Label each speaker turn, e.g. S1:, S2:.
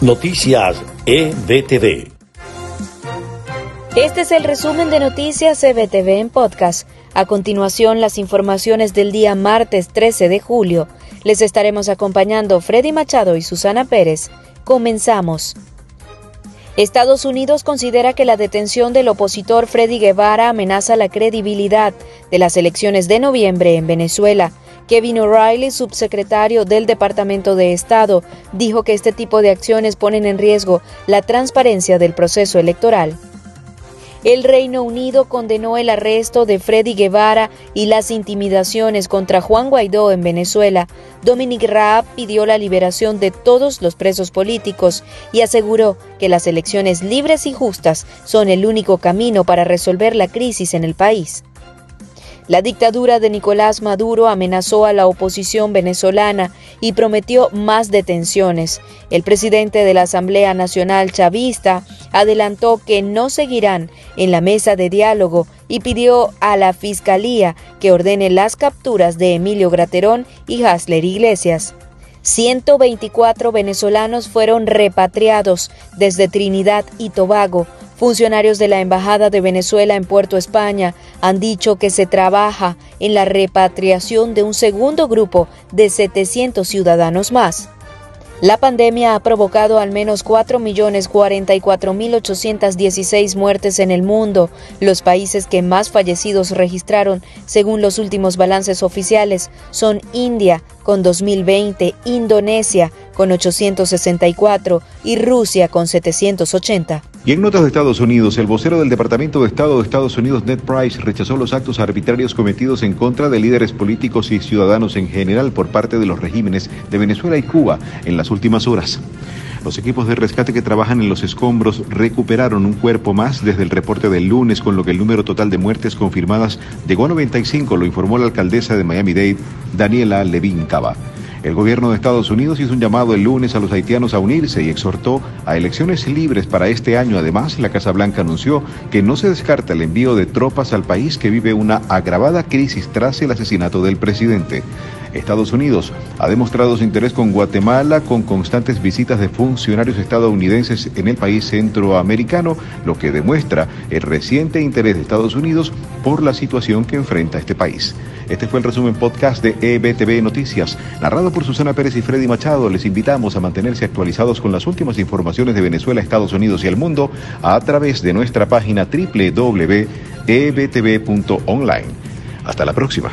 S1: Noticias EBTV.
S2: Este es el resumen de Noticias EBTV en podcast. A continuación, las informaciones del día martes 13 de julio. Les estaremos acompañando Freddy Machado y Susana Pérez. Comenzamos. Estados Unidos considera que la detención del opositor Freddy Guevara amenaza la credibilidad de las elecciones de noviembre en Venezuela. Kevin O'Reilly, subsecretario del Departamento de Estado, dijo que este tipo de acciones ponen en riesgo la transparencia del proceso electoral. El Reino Unido condenó el arresto de Freddy Guevara y las intimidaciones contra Juan Guaidó en Venezuela. Dominic Raab pidió la liberación de todos los presos políticos y aseguró que las elecciones libres y justas son el único camino para resolver la crisis en el país. La dictadura de Nicolás Maduro amenazó a la oposición venezolana y prometió más detenciones. El presidente de la Asamblea Nacional Chavista adelantó que no seguirán en la mesa de diálogo y pidió a la Fiscalía que ordene las capturas de Emilio Graterón y Hasler Iglesias. 124 venezolanos fueron repatriados desde Trinidad y Tobago Funcionarios de la Embajada de Venezuela en Puerto España han dicho que se trabaja en la repatriación de un segundo grupo de 700 ciudadanos más. La pandemia ha provocado al menos 4.044.816 muertes en el mundo. Los países que más fallecidos registraron, según los últimos balances oficiales, son India con 2020, Indonesia con 864 y Rusia con 780.
S3: Y en notas de Estados Unidos, el vocero del Departamento de Estado de Estados Unidos, Ned Price, rechazó los actos arbitrarios cometidos en contra de líderes políticos y ciudadanos en general por parte de los regímenes de Venezuela y Cuba en las últimas horas. Los equipos de rescate que trabajan en los escombros recuperaron un cuerpo más desde el reporte del lunes, con lo que el número total de muertes confirmadas llegó a 95, lo informó la alcaldesa de Miami-Dade, Daniela Levin Cava. El gobierno de Estados Unidos hizo un llamado el lunes a los haitianos a unirse y exhortó a elecciones libres para este año. Además, la Casa Blanca anunció que no se descarta el envío de tropas al país que vive una agravada crisis tras el asesinato del presidente. Estados Unidos ha demostrado su interés con Guatemala con constantes visitas de funcionarios estadounidenses en el país centroamericano, lo que demuestra el reciente interés de Estados Unidos por la situación que enfrenta este país. Este fue el resumen podcast de EBTV Noticias, narrado por Susana Pérez y Freddy Machado. Les invitamos a mantenerse actualizados con las últimas informaciones de Venezuela, Estados Unidos y el mundo a través de nuestra página www.ebtv.online. Hasta la próxima.